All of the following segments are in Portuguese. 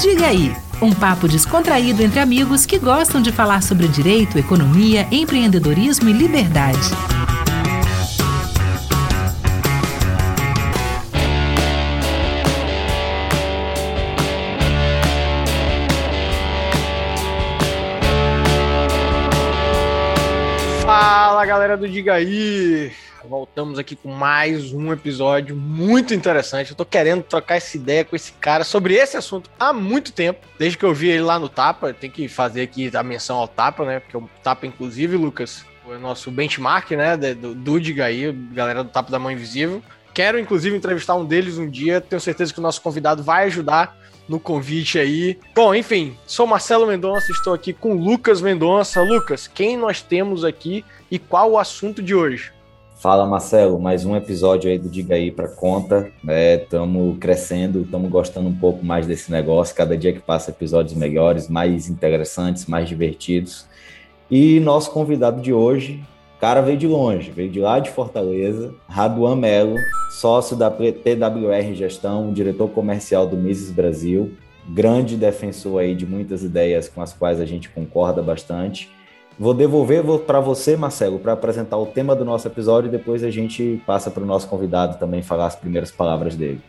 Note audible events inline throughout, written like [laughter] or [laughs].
Diga aí, um papo descontraído entre amigos que gostam de falar sobre direito, economia, empreendedorismo e liberdade. Fala galera do Diga aí! Voltamos aqui com mais um episódio muito interessante. Eu tô querendo trocar essa ideia com esse cara sobre esse assunto há muito tempo. Desde que eu vi ele lá no Tapa, tem que fazer aqui a menção ao Tapa, né? Porque o Tapa, inclusive, Lucas, foi o nosso benchmark, né? Do, do Diga aí, galera do Tapa da Mão Invisível. Quero, inclusive, entrevistar um deles um dia. Tenho certeza que o nosso convidado vai ajudar no convite aí. Bom, enfim, sou Marcelo Mendonça, estou aqui com Lucas Mendonça. Lucas, quem nós temos aqui e qual o assunto de hoje? Fala Marcelo, mais um episódio aí do Diga aí para conta, né? Estamos crescendo, estamos gostando um pouco mais desse negócio. Cada dia que passa, episódios melhores, mais interessantes, mais divertidos. E nosso convidado de hoje, cara veio de longe, veio de lá de Fortaleza, Raduan Melo, sócio da TWR Gestão, diretor comercial do Mises Brasil, grande defensor aí de muitas ideias com as quais a gente concorda bastante Vou devolver para você, Marcelo, para apresentar o tema do nosso episódio e depois a gente passa para o nosso convidado também falar as primeiras palavras dele.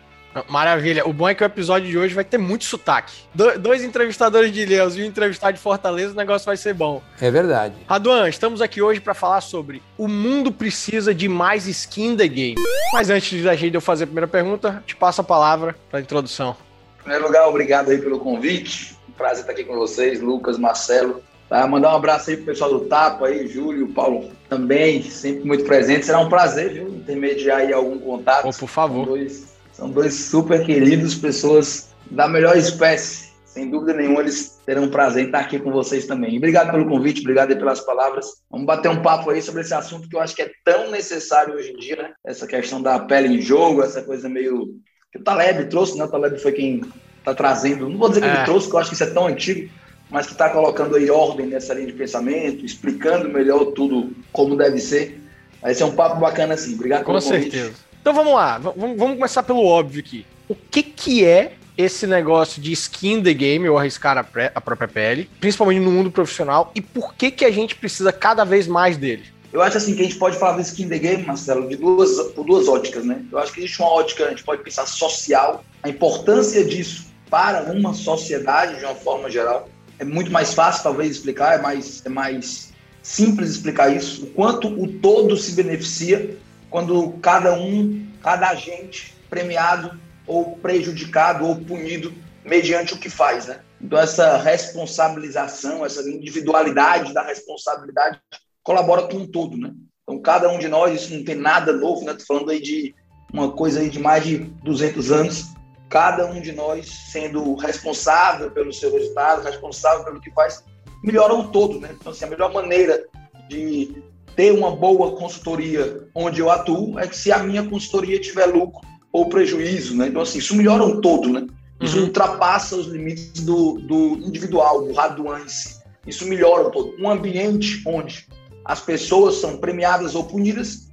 Maravilha. O bom é que o episódio de hoje vai ter muito sotaque. Do, dois entrevistadores de Ilhéus e um entrevistado de Fortaleza, o negócio vai ser bom. É verdade. Raduan, estamos aqui hoje para falar sobre o mundo precisa de mais skin the game. Mas antes da gente eu fazer a primeira pergunta, te passo a palavra para a introdução. Em primeiro lugar, obrigado aí pelo convite. Prazer estar aqui com vocês, Lucas, Marcelo. Tá? Mandar um abraço aí pro pessoal do Tapo aí, Júlio, Paulo também, sempre muito presente. Será um prazer, viu, intermediar aí algum contato. Oh, por favor. São dois, são dois super queridos, pessoas da melhor espécie. Sem dúvida nenhuma, eles terão um prazer em estar aqui com vocês também. Obrigado pelo convite, obrigado pelas palavras. Vamos bater um papo aí sobre esse assunto que eu acho que é tão necessário hoje em dia, né? Essa questão da pele em jogo, essa coisa meio. que o Taleb trouxe, né? O Taleb foi quem está trazendo. Não vou dizer que é. ele trouxe, porque eu acho que isso é tão antigo, mas que está colocando aí ordem nessa linha de pensamento, explicando melhor tudo como deve ser. Vai ser um papo bacana assim. Obrigado Com certeza. Então vamos lá, vamos, vamos começar pelo óbvio aqui. O que, que é esse negócio de skin the game, ou arriscar a, pré, a própria pele, principalmente no mundo profissional, e por que, que a gente precisa cada vez mais dele? Eu acho assim que a gente pode falar do skin the game, Marcelo, de duas, por duas óticas, né? Eu acho que existe uma ótica, a gente pode pensar social, a importância disso para uma sociedade de uma forma geral, é muito mais fácil, talvez, explicar, é mais, é mais simples explicar isso, o quanto o todo se beneficia quando cada um, cada agente premiado ou prejudicado ou punido mediante o que faz, né? Então essa responsabilização, essa individualidade da responsabilidade colabora com o todo, né? Então cada um de nós, isso não tem nada novo, né? Tô falando aí de uma coisa aí de mais de 200 anos, cada um de nós sendo responsável pelo seu resultado, responsável pelo que faz, melhora o todo, né? Então, assim, a melhor maneira de ter uma boa consultoria onde eu atuo é que se a minha consultoria tiver lucro ou prejuízo, né? Então, assim, isso melhora o todo, né? Isso uhum. ultrapassa os limites do, do individual, do raduance. Isso melhora o todo. Um ambiente onde as pessoas são premiadas ou punidas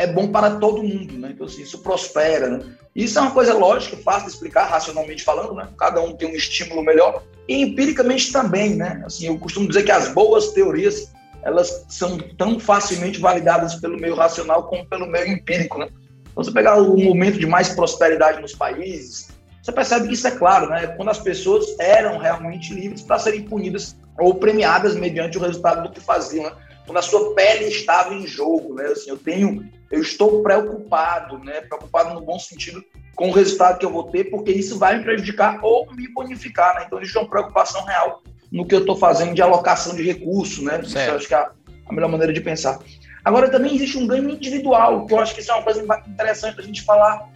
é bom para todo mundo, né? Então, assim, isso prospera, né? Isso é uma coisa lógica, fácil de explicar, racionalmente falando, né? Cada um tem um estímulo melhor. E empiricamente também, né? Assim, eu costumo dizer que as boas teorias, elas são tão facilmente validadas pelo meio racional como pelo meio empírico, né? Então, você pegar o momento de mais prosperidade nos países, você percebe que isso é claro, né? Quando as pessoas eram realmente livres para serem punidas ou premiadas mediante o resultado do que faziam, né? Quando a sua pele estava em jogo, né? Assim, eu tenho eu estou preocupado, né? Preocupado no bom sentido com o resultado que eu vou ter, porque isso vai me prejudicar ou me bonificar, né? Então, existe uma preocupação real no que eu estou fazendo de alocação de recursos, né? Isso eu acho que é a melhor maneira de pensar. Agora, também existe um ganho individual, que eu acho que isso é uma coisa interessante para a gente falar,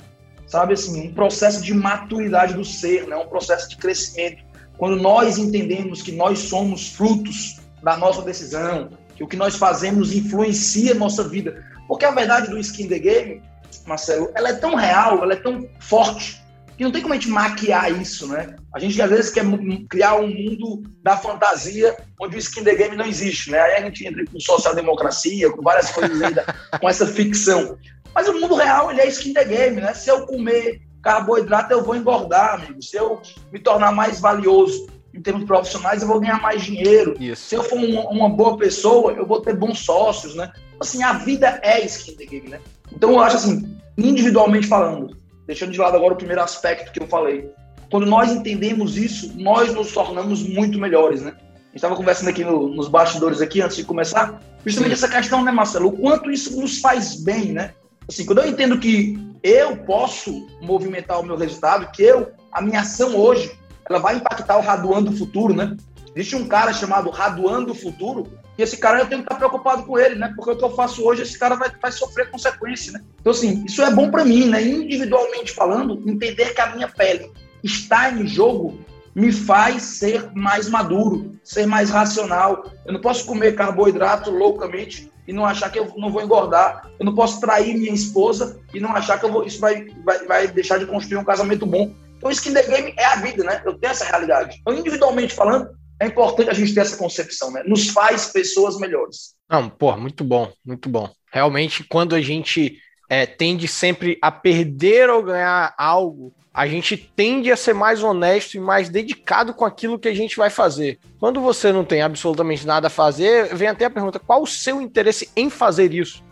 sabe? Assim, um processo de maturidade do ser, né? Um processo de crescimento. Quando nós entendemos que nós somos frutos da nossa decisão, que o que nós fazemos influencia a nossa vida. Porque a verdade do skin the game, Marcelo, ela é tão real, ela é tão forte, que não tem como a gente maquiar isso, né? A gente às vezes quer criar um mundo da fantasia onde o skin the game não existe, né? Aí a gente entra com social-democracia, com várias coisas aí, da, [laughs] com essa ficção. Mas o mundo real, ele é skin the game, né? Se eu comer carboidrato eu vou engordar, amigo. Se eu me tornar mais valioso em termos profissionais, eu vou ganhar mais dinheiro. Isso. Se eu for uma, uma, boa pessoa, eu vou ter bons sócios, né? Assim, a vida é skin the game, né? Então eu acho assim, individualmente falando, deixando de lado agora o primeiro aspecto que eu falei, quando nós entendemos isso, nós nos tornamos muito melhores, né? A gente estava conversando aqui no, nos bastidores aqui antes de começar, justamente Sim. essa questão, né, Marcelo? O quanto isso nos faz bem, né? Assim, quando eu entendo que eu posso movimentar o meu resultado, que eu, a minha ação hoje, ela vai impactar o Raduan do futuro, né? Existe um cara chamado Raduan do futuro, e esse cara eu tenho que estar preocupado com ele, né? Porque o que eu faço hoje, esse cara vai, vai sofrer consequência, né? Então, assim, isso é bom para mim, né? Individualmente falando, entender que a minha pele está em jogo me faz ser mais maduro, ser mais racional. Eu não posso comer carboidrato loucamente e não achar que eu não vou engordar. Eu não posso trair minha esposa e não achar que eu vou, isso vai, vai, vai deixar de construir um casamento bom. Então, skin the game é a vida, né? Eu tenho essa realidade. Então, individualmente falando, é importante a gente ter essa concepção, né? Nos faz pessoas melhores. Não, pô, muito bom, muito bom. Realmente, quando a gente é, tende sempre a perder ou ganhar algo, a gente tende a ser mais honesto e mais dedicado com aquilo que a gente vai fazer. Quando você não tem absolutamente nada a fazer, vem até a pergunta: qual o seu interesse em fazer isso?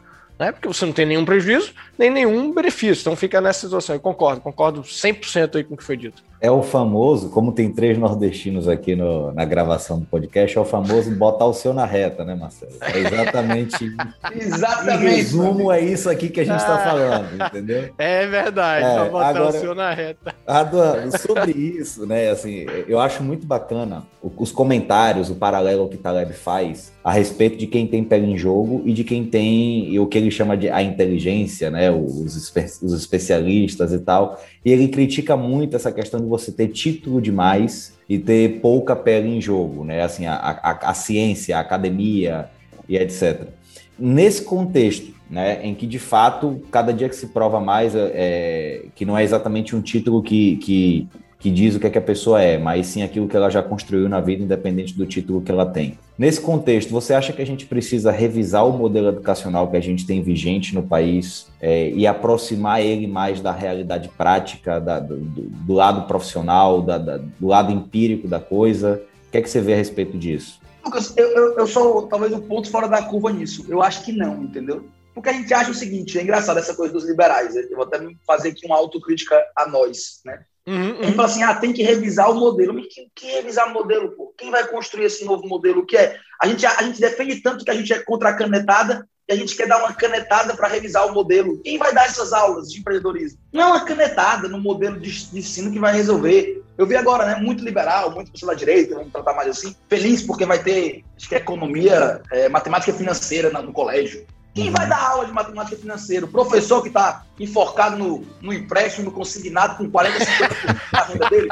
né? Porque você não tem nenhum prejuízo, nem nenhum benefício. Então fica nessa situação. Eu concordo, concordo 100% aí com o que foi dito. É o famoso, como tem três nordestinos aqui no, na gravação do podcast, é o famoso botar o seu na reta, né, Marcelo? É exatamente. [laughs] exatamente. Em resumo, é isso aqui que a gente está falando, entendeu? É verdade, é, botar agora, o seu na reta. Adoro, sobre isso, né, assim, eu acho muito bacana os comentários, o paralelo que Taleb faz a respeito de quem tem pele em jogo e de quem tem o que ele chama de a inteligência, né, os, os especialistas e tal. E ele critica muito essa questão de você ter título demais e ter pouca pele em jogo, né? Assim, a, a, a ciência, a academia e etc. Nesse contexto, né, em que de fato cada dia que se prova mais é, que não é exatamente um título que, que que diz o que, é que a pessoa é, mas sim aquilo que ela já construiu na vida, independente do título que ela tem. Nesse contexto, você acha que a gente precisa revisar o modelo educacional que a gente tem vigente no país é, e aproximar ele mais da realidade prática, da, do, do, lado profissional, da, da, do lado empírico da coisa? O que é que você vê a respeito disso? Lucas, eu, eu, eu sou talvez um ponto fora da curva nisso. Eu acho que não, entendeu? Porque a gente acha o seguinte, é engraçado essa coisa dos liberais. Eu vou até fazer aqui uma autocrítica a nós, né? Uhum, uhum. fala assim, ah, tem que revisar o modelo. Mas quem, quem revisar o modelo, pô? Quem vai construir esse novo modelo? O que é? A gente, a, a gente defende tanto que a gente é contra a canetada e a gente quer dar uma canetada para revisar o modelo. Quem vai dar essas aulas de empreendedorismo? Não é uma canetada no modelo de, de ensino que vai resolver. Eu vi agora, né, muito liberal, muito pessoa da direita, vamos tratar mais assim, feliz porque vai ter, acho que é economia, é, matemática financeira no colégio. Quem vai dar aula de matemática financeira? O professor que está enforcado no, no empréstimo, no consignado, com 40, 50% da renda dele?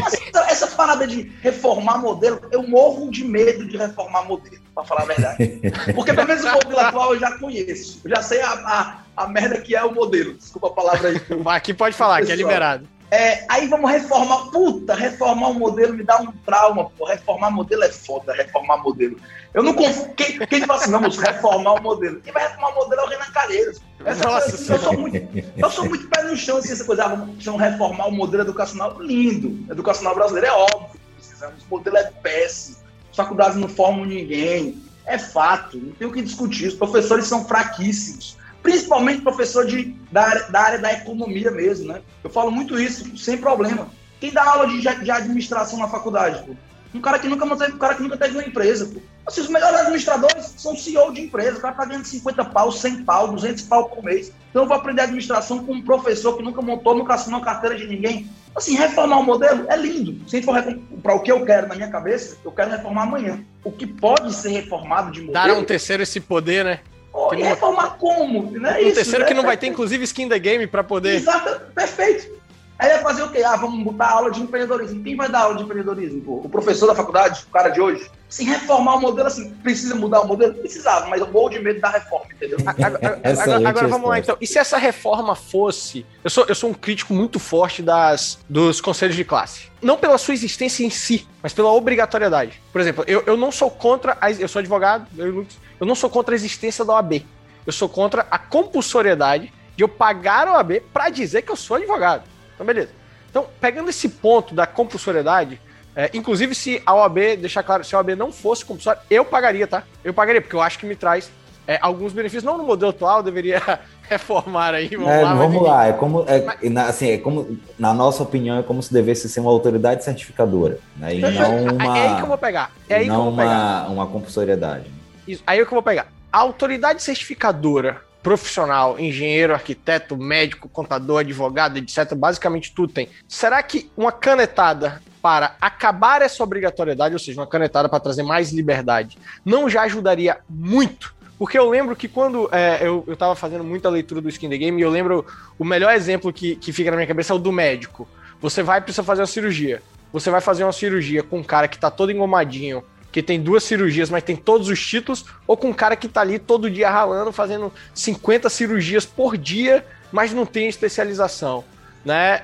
Mas essa parada de reformar modelo, eu morro de medo de reformar modelo, para falar a verdade. Porque pelo menos o modelo atual eu já conheço. Eu já sei a, a, a merda que é o modelo. Desculpa a palavra aí. Aqui pode falar, que é liberado. É, aí vamos reformar. Puta, reformar o modelo me dá um trauma, pô. Reformar modelo é foda, reformar modelo. Eu não confio. Quem, quem fala assim, vamos reformar o modelo? Quem vai reformar o modelo é o Renan Calheiros. Essa Nossa, coisa, assim, eu, sou muito, eu sou muito pé no chão, assim, essa coisa. Ah, vamos reformar o modelo educacional. Lindo. Educacional brasileiro é óbvio. Precisamos. O modelo é péssimo. As faculdades não formam ninguém. É fato. Não tem o que discutir. Os professores são fraquíssimos principalmente professor de, da, área, da área da economia mesmo, né? Eu falo muito isso, sem problema. Quem dá aula de, de administração na faculdade, pô? Um cara que nunca manteve, um cara que nunca teve uma empresa, pô. Assim, os melhores administradores são CEO de empresa. O cara tá ganhando 50 pau, 100 pau, 200 pau por mês. Então eu vou aprender administração com um professor que nunca montou, nunca assinou carteira de ninguém. Assim, reformar o modelo é lindo. Se for para o que eu quero na minha cabeça, eu quero reformar amanhã. O que pode ser reformado de modelo... Dar um terceiro esse poder, né? Oh, e reformar como? Não é isso, terceiro né? que não vai ter, inclusive, skin the game para poder. Exato, perfeito. Aí vai fazer o quê? Ah, vamos botar aula de empreendedorismo. Quem vai dar aula de empreendedorismo? Pô? O professor da faculdade, o cara de hoje? Se reformar o modelo, assim, precisa mudar o modelo? Precisava, mas eu morro de medo da reforma, entendeu? Agora, agora, agora vamos lá, então. E se essa reforma fosse. Eu sou, eu sou um crítico muito forte das, dos conselhos de classe. Não pela sua existência em si, mas pela obrigatoriedade. Por exemplo, eu, eu não sou contra. A, eu sou advogado, eu, eu não sou contra a existência da OAB. Eu sou contra a compulsoriedade de eu pagar a OAB para dizer que eu sou advogado. Então, beleza. Então, pegando esse ponto da compulsoriedade, é, inclusive se a OAB, deixar claro, se a OAB não fosse compulsória, eu pagaria, tá? Eu pagaria, porque eu acho que me traz é, alguns benefícios. Não no modelo atual, deveria [laughs] reformar aí. Vamos é, lá, vamos lá. É como, é, mas... assim, é como, na nossa opinião, é como se devesse ser uma autoridade certificadora, né? E não uma, é aí que eu vou pegar. É aí não que eu vou uma, pegar. uma compulsoriedade. Aí é que eu vou pegar. A autoridade certificadora profissional, engenheiro, arquiteto, médico, contador, advogado, etc., basicamente tudo tem. Será que uma canetada para acabar essa obrigatoriedade, ou seja, uma canetada para trazer mais liberdade, não já ajudaria muito? Porque eu lembro que quando é, eu, eu tava fazendo muita leitura do Skin the Game, eu lembro o melhor exemplo que, que fica na minha cabeça é o do médico. Você vai precisar fazer uma cirurgia. Você vai fazer uma cirurgia com um cara que tá todo engomadinho, que tem duas cirurgias, mas tem todos os títulos, ou com um cara que tá ali todo dia ralando, fazendo 50 cirurgias por dia, mas não tem especialização. Né?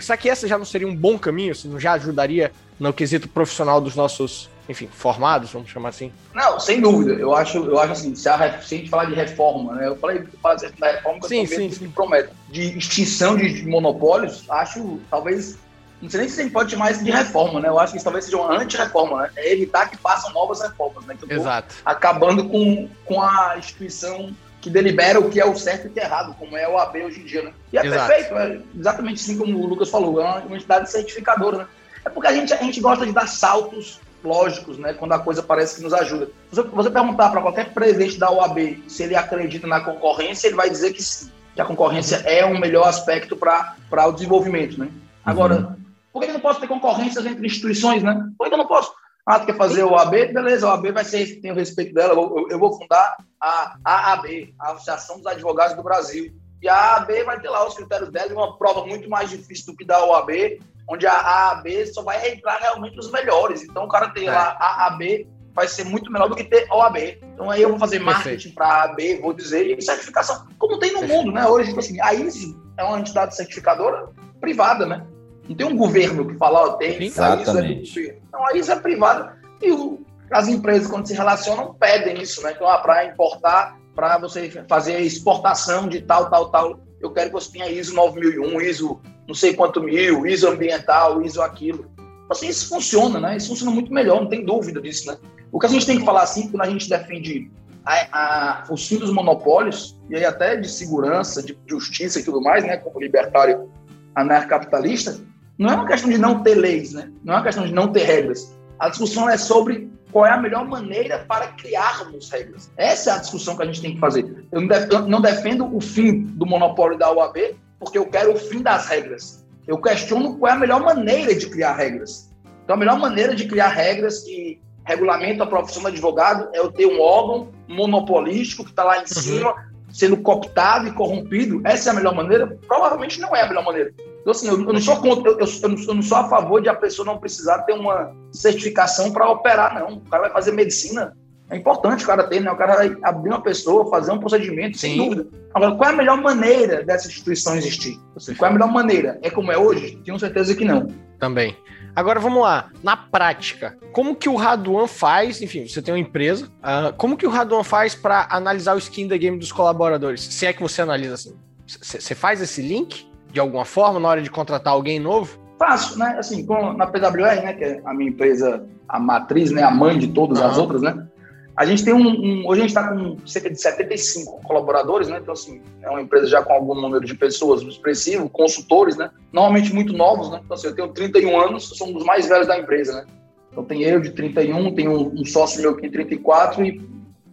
Será que essa já não seria um bom caminho? Se não já ajudaria no quesito profissional dos nossos, enfim, formados, vamos chamar assim? Não, sem dúvida. Eu acho, eu acho assim, se a, se a gente falar de reforma, né? Eu falei fazer da reforma que sim, eu sim, sim. prometo. De extinção de monopólios, acho talvez não sei nem se a gente pode chamar isso de reforma, né? Eu acho que isso talvez seja uma anti-reforma, né? É evitar que façam novas reformas, né? Que Exato. Acabando com, com a instituição que delibera o que é o certo e o que é errado, como é o AB hoje em dia, né? E é Exato. perfeito, é exatamente assim como o Lucas falou, é uma entidade certificadora, né? É porque a gente, a gente gosta de dar saltos lógicos, né? Quando a coisa parece que nos ajuda. Se você, você perguntar para qualquer presidente da OAB se ele acredita na concorrência, ele vai dizer que sim, que a concorrência é um melhor aspecto para o desenvolvimento, né? Agora, uhum. Por que eu não posso ter concorrências entre instituições, né? Por que eu não posso? Ah, tu quer fazer o AB? Beleza, o AB vai ser, tem o respeito dela, eu, eu vou fundar a AAB, a Associação dos Advogados do Brasil. E a AAB vai ter lá os critérios dela e uma prova muito mais difícil do que da OAB, onde a AAB só vai entrar realmente os melhores. Então o cara tem é. lá a AAB, vai ser muito melhor do que ter OAB. Então aí eu vou fazer marketing para a AB, vou dizer, e certificação, como tem no Perfeito. mundo, né? Hoje, tipo assim, a ISO é uma entidade certificadora privada, né? Não tem um governo que fala, ó, tem, Exatamente. isso é Então, a ISO é privada e o, as empresas, quando se relacionam, pedem isso, né? Então, ah, para importar, para você fazer exportação de tal, tal, tal, eu quero que você tenha ISO 9001, ISO não sei quanto mil, ISO ambiental, ISO aquilo. Assim, isso funciona, né? Isso funciona muito melhor, não tem dúvida disso, né? O que a gente tem que falar, assim, quando a gente defende a, a, o fim dos monopólios, e aí até de segurança, de justiça e tudo mais, né? Como libertário anarcapitalista, não é uma questão de não ter leis, né? Não é uma questão de não ter regras. A discussão é sobre qual é a melhor maneira para criarmos regras. Essa é a discussão que a gente tem que fazer. Eu não defendo o fim do monopólio da UAB, porque eu quero o fim das regras. Eu questiono qual é a melhor maneira de criar regras. Então, a melhor maneira de criar regras que regulamentam a profissão do advogado é eu ter um órgão monopolístico que está lá em uhum. cima, sendo cooptado e corrompido. Essa é a melhor maneira? Provavelmente não é a melhor maneira. Então, assim, eu, eu não sou contra, eu, eu, eu, não, eu, não, sou a favor de a pessoa não precisar ter uma certificação para operar, não. O cara vai fazer medicina. É importante o cara ter, né? O cara vai abrir uma pessoa, fazer um procedimento, Sim. sem dúvida. Agora, qual é a melhor maneira dessa instituição existir? Qual é a melhor maneira? É como é hoje? Tenho certeza que não. Também. Agora vamos lá, na prática, como que o Raduan faz? Enfim, você tem uma empresa, uh, como que o Raduan faz para analisar o skin da game dos colaboradores? Se é que você analisa assim, você faz esse link? De alguma forma na hora de contratar alguém novo? Faço, né? Assim, com, na PWR, né, que é a minha empresa, a matriz, né, a mãe de todas uhum. as outras, né? A gente tem um, um hoje a gente está com cerca de 75 colaboradores, né? Então assim, é uma empresa já com algum número de pessoas expressivo, consultores, né? Normalmente muito novos, né? Então assim, eu tenho 31 anos, sou um dos mais velhos da empresa, né? Então tem eu de 31, tem um, um sócio meu que tem 34 e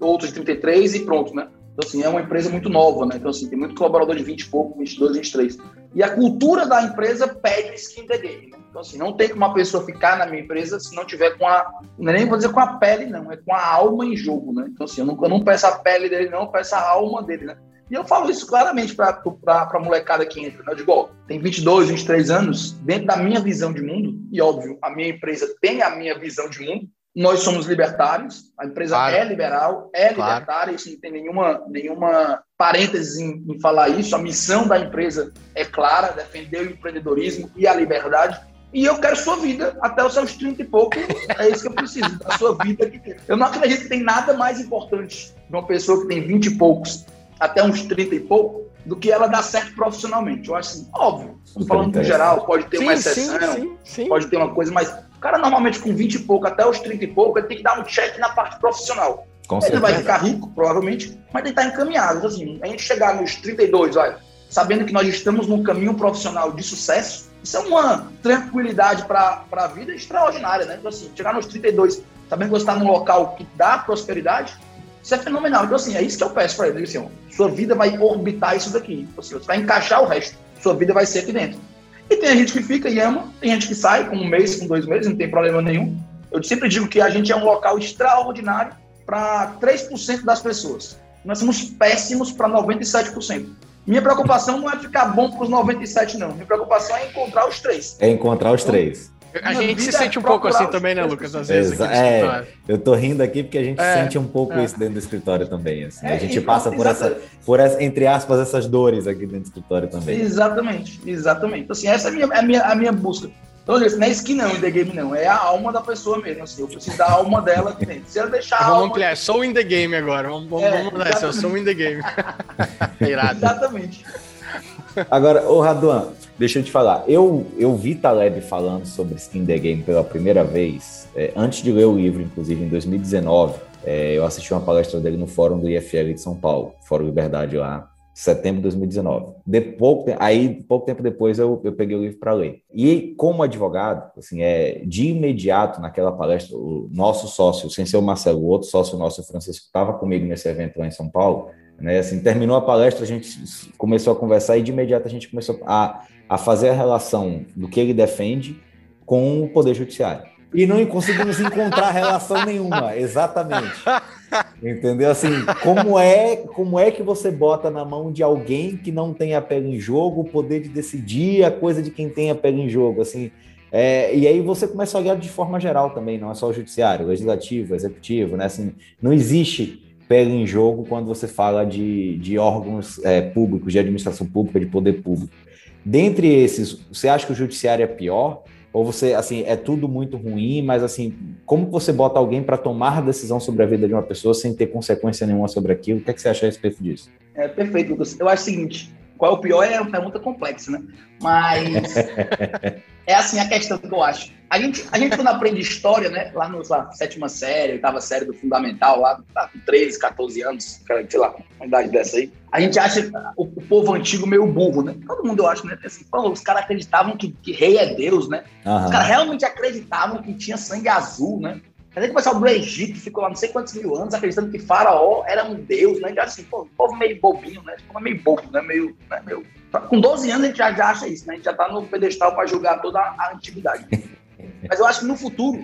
outros de 33 e pronto, né? Então, assim, é uma empresa muito nova, né? Então, assim, tem muito colaborador de 20 e pouco, 22, 23. E a cultura da empresa pede skin the game, né? Então, assim, não tem como uma pessoa ficar na minha empresa se não tiver com a. Não é nem vou dizer com a pele, não, é com a alma em jogo, né? Então, assim, eu não, eu não peço a pele dele, não, eu peço a alma dele, né? E eu falo isso claramente para a molecada que entra. Né? Eu digo, ó, tem 22, 23 anos, dentro da minha visão de mundo, e óbvio, a minha empresa tem a minha visão de mundo, nós somos libertários, a empresa claro. é liberal, é claro. libertária, isso não tem nenhuma, nenhuma parêntese em, em, falar isso. A missão da empresa é clara, defender o empreendedorismo e a liberdade. E eu quero sua vida até os seus 30 e pouco. É isso que eu preciso, a sua vida. Eu não acredito que tem nada mais importante de uma pessoa que tem 20 e poucos até uns 30 e pouco do que ela dar certo profissionalmente. Eu acho assim, óbvio. Super falando no geral, pode ter sim, uma exceção, sim, sim, pode ter uma coisa, mas o cara normalmente com 20 e pouco até os 30 e pouco, ele tem que dar um check na parte profissional. Com ele certeza. vai ficar rico, provavelmente, mas ele está encaminhado. Então, assim, a gente chegar nos 32, olha, sabendo que nós estamos num caminho profissional de sucesso, isso é uma tranquilidade para a vida extraordinária, né? Então, assim, chegar nos 32, sabendo que você está num local que dá prosperidade, isso é fenomenal. Então, assim, é isso que eu peço para ele. Assim, ó, sua vida vai orbitar isso daqui. Então, assim, você vai encaixar o resto. Sua vida vai ser aqui dentro. E tem a gente que fica e ama, tem gente que sai com um mês, com dois meses, não tem problema nenhum. Eu sempre digo que a gente é um local extraordinário para 3% das pessoas. Nós somos péssimos para 97%. Minha preocupação não é ficar bom para os 97, não. Minha preocupação é encontrar os três. É encontrar os três. A gente se sente um pouco assim também, né, Lucas? Às vezes. É, eu tô rindo aqui porque a gente é, sente um pouco é. isso dentro do escritório também. Assim. É, a gente passa por essa, por essa, entre aspas, essas dores aqui dentro do escritório também. Exatamente, exatamente. Então, assim, essa é a minha, a minha, a minha busca. Então, assim, não é skin não, in the game não, é a alma da pessoa mesmo, assim, eu preciso da alma dela aqui dentro. Se ela deixar Vamos alma... ampliar, sou in the game agora, vamos, vamos, é, vamos nessa, eu sou in the game. [laughs] Irado. Exatamente. Agora, ô Raduan, deixa eu te falar, eu, eu vi Taleb falando sobre Skin the Game pela primeira vez, é, antes de ler o livro, inclusive, em 2019, é, eu assisti uma palestra dele no fórum do IFL de São Paulo, Fórum Liberdade lá, setembro de 2019. De pouco, aí, pouco tempo depois, eu, eu peguei o livro para ler. E, como advogado, assim, é, de imediato, naquela palestra, o nosso sócio, sem ser o Marcelo, o outro sócio nosso, o Francisco, estava comigo nesse evento lá em São Paulo. Né? Assim, terminou a palestra, a gente começou a conversar e, de imediato, a gente começou a, a fazer a relação do que ele defende com o Poder Judiciário. E não conseguimos encontrar relação nenhuma, exatamente. [laughs] Entendeu? Assim, como é, como é que você bota na mão de alguém que não tem apego em jogo o poder de decidir a coisa de quem tem apego em jogo? Assim, é, e aí você começa a olhar de forma geral também, não é só o judiciário, o legislativo, o executivo, né? Assim, não existe pego em jogo quando você fala de, de órgãos é, públicos, de administração pública, de poder público. Dentre esses, você acha que o judiciário é pior? Ou você, assim, é tudo muito ruim, mas assim, como você bota alguém para tomar decisão sobre a vida de uma pessoa sem ter consequência nenhuma sobre aquilo? O que, é que você acha a respeito disso? É perfeito, Lucas. Eu acho o seguinte: qual é o pior é uma pergunta complexa, né? Mas [laughs] é assim a questão que eu acho. A gente, a gente quando aprende história, né? Lá na sétima série, oitava série do fundamental, lá, com 13, 14 anos, sei lá, uma idade dessa aí, a gente acha o, o povo antigo meio burro, né? Todo mundo, eu acho, né? Assim, pô, os caras acreditavam que, que, rei é Deus, né? Uhum. Os caras realmente acreditavam que tinha sangue azul, né? A gente começou do Egito, ficou lá não sei quantos mil anos acreditando que Faraó era um deus, né? Já assim, pô, o povo meio bobinho, né? O povo meio bobo, né? Meio, né? meio com 12 anos a gente já, já acha isso, né? A gente já está no pedestal para julgar toda a antiguidade. [laughs] Mas eu acho que no futuro,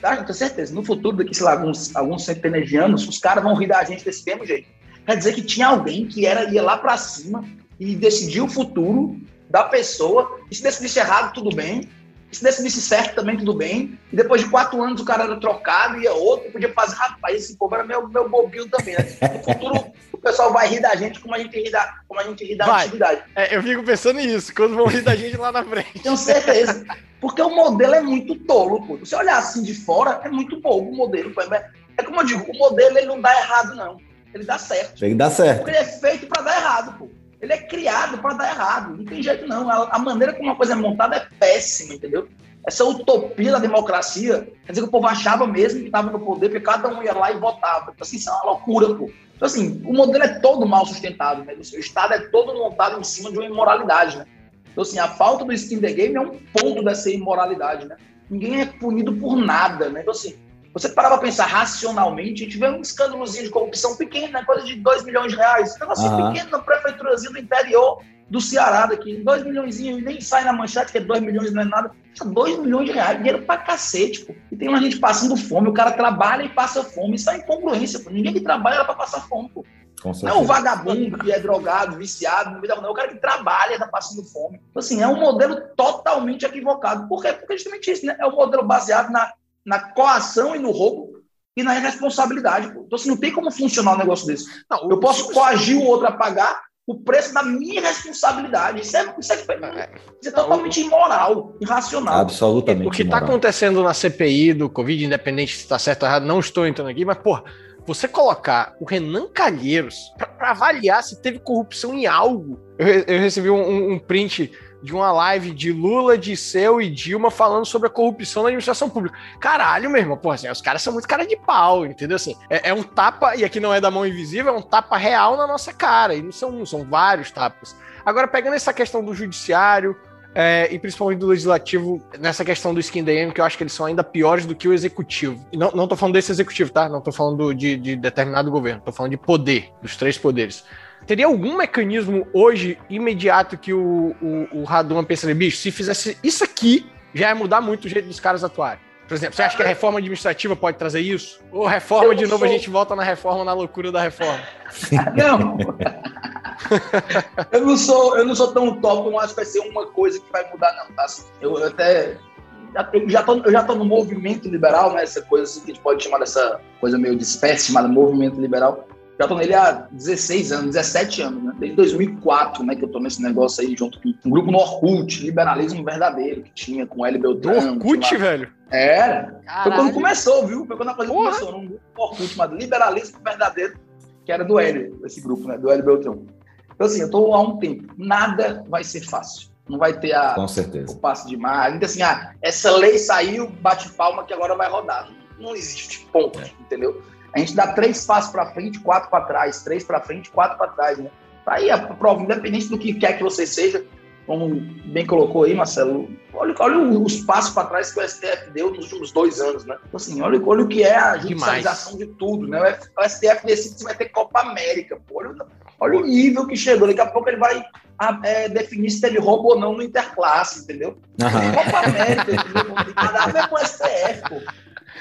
tá? Eu tenho certeza, no futuro, daqui, sei lá, alguns, alguns centenas de anos, os caras vão rir da gente desse mesmo jeito. Quer dizer que tinha alguém que era, ia lá para cima e decidia o futuro da pessoa, e se decidisse errado, tudo bem, se decidisse certo também, tudo bem, e depois de quatro anos o cara era trocado, ia outro, podia fazer, rapaz, esse povo era meu, meu bobinho também. Né? No futuro, o pessoal vai rir da gente como a gente ri da, como a gente ri da vai. antiguidade. É, eu fico pensando nisso, quando vão rir da gente lá na frente. Tenho certeza. Porque o modelo é muito tolo, pô. Se olhar assim de fora, é muito bobo o modelo. Pô. É como eu digo, o modelo ele não dá errado, não. Ele dá certo. Ele dá certo. Porque ele é feito para dar errado, pô. Ele é criado para dar errado. Não tem jeito, não. A, a maneira como uma coisa é montada é péssima, entendeu? Essa utopia da democracia, quer dizer que o povo achava mesmo que estava no poder, porque cada um ia lá e votava. Então, assim, isso é uma loucura, pô. Então, assim, o modelo é todo mal sustentado, né? O Estado é todo montado em cima de uma imoralidade, né? Então, assim, a falta do skin the game é um ponto dessa imoralidade, né? Ninguém é punido por nada, né? Então, assim, você parar para pensar racionalmente, a gente vê um escândalozinho de corrupção pequeno, né? coisa de 2 milhões de reais. Um negócio uhum. pequeno na prefeiturazinha do interior do Ceará daqui. 2 milhões e nem sai na manchete, que é 2 milhões não é nada. 2 milhões de reais, dinheiro pra cacete, pô. E tem uma gente passando fome, o cara trabalha e passa fome. Isso é incongruência, pô. Ninguém que trabalha era pra passar fome, pô. Não é o vagabundo que é drogado, viciado, não, não. É o cara que trabalha tá passando fome. Então, assim, é um modelo totalmente equivocado. Por quê? Porque justamente isso, né? É um modelo baseado na, na coação e no roubo e na irresponsabilidade. Pô. Então, assim, não tem como funcionar um negócio desse. Não, eu posso coagir o outro a pagar o preço da minha responsabilidade. Isso é, isso é, isso é totalmente imoral, irracional. Absolutamente. O que está acontecendo na CPI do Covid, independente se está certo ou errado, não estou entrando aqui, mas, porra, você colocar o Renan Calheiros para avaliar se teve corrupção em algo. Eu, eu recebi um, um, print de uma live de Lula, Disseu e Dilma falando sobre a corrupção na administração pública. Caralho, meu irmão, pô, assim, os caras são muito cara de pau, entendeu? Assim, é, é, um tapa, e aqui não é da mão invisível, é um tapa real na nossa cara. E não são um, são vários tapas. Agora, pegando essa questão do judiciário, é, e principalmente do legislativo, nessa questão do skin game, que eu acho que eles são ainda piores do que o executivo. E não, não tô falando desse executivo, tá? Não tô falando de, de determinado governo, tô falando de poder, dos três poderes. Teria algum mecanismo hoje, imediato, que o, o, o Raduma pensaria, bicho, se fizesse isso aqui, já ia mudar muito o jeito dos caras atuarem? Por exemplo, você acha que a reforma administrativa pode trazer isso? Ou reforma, de novo, sou... a gente volta na reforma, na loucura da reforma? [laughs] não! [laughs] eu, não sou, eu não sou tão top, não acho que vai ser uma coisa que vai mudar, não, tá? Assim, eu, eu até. Eu já, tô, eu já tô no movimento liberal, né? Essa coisa assim, que a gente pode chamar dessa coisa meio de espécie chamada movimento liberal já tô nele há 16 anos, 17 anos, né? Desde 2004, né, que eu tô nesse negócio aí junto com um grupo no Orkut, Liberalismo Verdadeiro, que tinha com L. Beltrão. Orkut, velho? Era. Caralho. Foi quando começou, viu? Foi quando a coisa Porra. começou, num grupo no Orkut chamado Liberalismo Verdadeiro, que era do L, esse grupo, né, do L. Beltrão. Então, assim, eu tô há um tempo. Nada vai ser fácil. Não vai ter a, Com certeza. o passo de mar. Ainda assim, ah, essa lei saiu, bate palma que agora vai rodar. Não, não existe ponto, é. entendeu? A gente dá três passos para frente, quatro para trás, três para frente, quatro para trás, né? Tá aí a prova, independente do que quer que você seja, como bem colocou aí, Marcelo, olha, olha os passos para trás que o STF deu nos últimos dois anos, né? Então, assim, olha, olha o que é a judicialização de tudo, né? O STF decide se vai ter Copa América, pô. Olha, olha o nível que chegou. Daqui a pouco ele vai é, definir se teve roubo ou não no Interclasse, entendeu? Uhum. Copa América, entendeu? Não tem nada a ver com o STF, pô.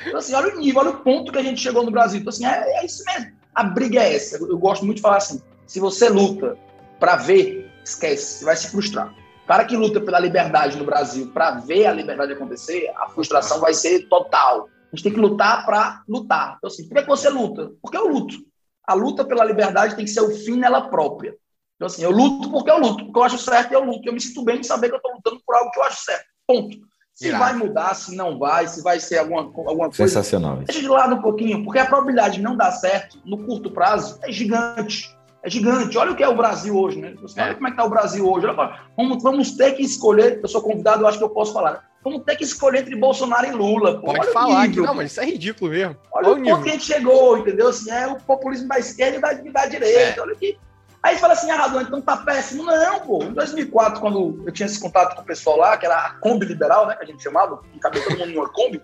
Então, assim, olha o nível, olha o ponto que a gente chegou no Brasil. Então, assim, é, é isso mesmo. A briga é essa. Eu, gosto muito de falar assim: se você luta para ver, esquece, você vai se frustrar. O cara que luta pela liberdade no Brasil, para ver a liberdade acontecer, a frustração vai ser total. A gente tem que lutar para lutar. Então, assim, por que você luta? Porque eu luto. A luta pela liberdade tem que ser o fim nela própria. Então, assim, eu luto porque eu luto, porque eu acho certo e eu luto. Eu me sinto bem de saber que eu estou lutando por algo que eu acho certo. Ponto. Se Irado. vai mudar, se não vai, se vai ser alguma, alguma coisa. Sensacional. Deixa de lado um pouquinho, porque a probabilidade de não dar certo no curto prazo é gigante. É gigante. Olha o que é o Brasil hoje, né? Você olha como é que está o Brasil hoje. Olha, vamos, vamos ter que escolher. Eu sou convidado, eu acho que eu posso falar. Vamos ter que escolher entre Bolsonaro e Lula. Pô. Pode olha falar que não, mas isso é ridículo mesmo. Olha, olha o ponto que a gente chegou, entendeu? Assim, é o populismo da esquerda e da, da direita. É. Olha aqui. Aí fala assim, ah, Radon, então tá péssimo. Não, pô. Em 2004, quando eu tinha esse contato com o pessoal lá, que era a Kombi liberal, né, que a gente chamava, que cabia todo mundo numa Kombi,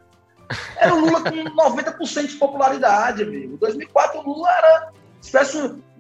era o Lula com 90% de popularidade, amigo. Em 2004, o Lula era... Se, tivesse,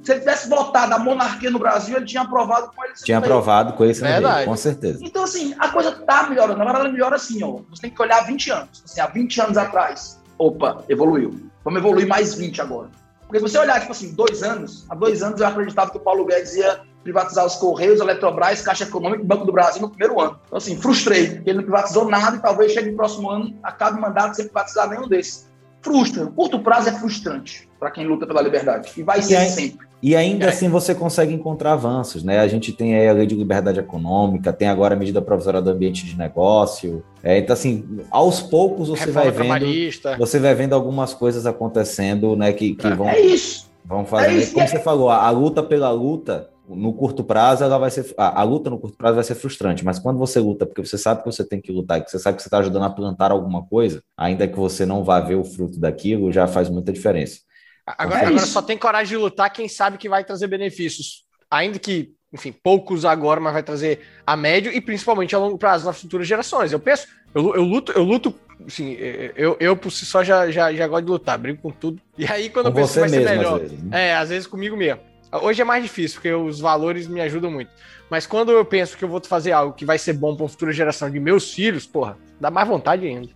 se ele tivesse votado a monarquia no Brasil, ele tinha aprovado com ele. Tinha aprovado com esse Verdade. com certeza. Então, assim, a coisa tá melhorando. Na verdade, melhora assim, ó. Você tem que olhar 20 anos. Assim, há 20 anos atrás, opa, evoluiu. Vamos evoluir mais 20 agora. Porque se você olhar, tipo assim, dois anos, há dois anos eu acreditava que o Paulo Guedes ia privatizar os Correios, Eletrobras, Caixa Econômica e Banco do Brasil no primeiro ano. Então, assim, frustrei, ele não privatizou nada e talvez chegue no próximo ano, acabe o mandato sem privatizar nenhum desses. Frustra. Curto prazo é frustrante para quem luta pela liberdade. E vai ser sempre. E ainda é. assim você consegue encontrar avanços, né? A gente tem aí a lei de liberdade econômica, tem agora a medida provisória do ambiente de negócio. É, então, assim, aos poucos você Reforma vai vendo. Você vai vendo algumas coisas acontecendo, né? Que, que é. vão, é isso. vão fazer. É isso Como você falou, a, a, luta pela luta. No curto prazo, ela vai ser. A, a, luta no curto prazo vai ser frustrante, mas quando você luta, porque você sabe que você tem que lutar, que você sabe que você está ajudando a plantar alguma coisa, ainda que você não vá ver o fruto daquilo, já faz muita diferença. Agora, é agora só tem coragem de lutar quem sabe que vai trazer benefícios. Ainda que, enfim, poucos agora, mas vai trazer a médio e principalmente a longo prazo nas futuras gerações. Eu penso, eu, eu luto, eu luto, assim, eu, eu por si só já, já, já gosto de lutar, brinco com tudo. E aí, quando com eu penso que vai ser melhor. Às vezes, né? É, às vezes comigo mesmo. Hoje é mais difícil, porque os valores me ajudam muito. Mas quando eu penso que eu vou fazer algo que vai ser bom para a futura geração de meus filhos, porra, dá mais vontade ainda.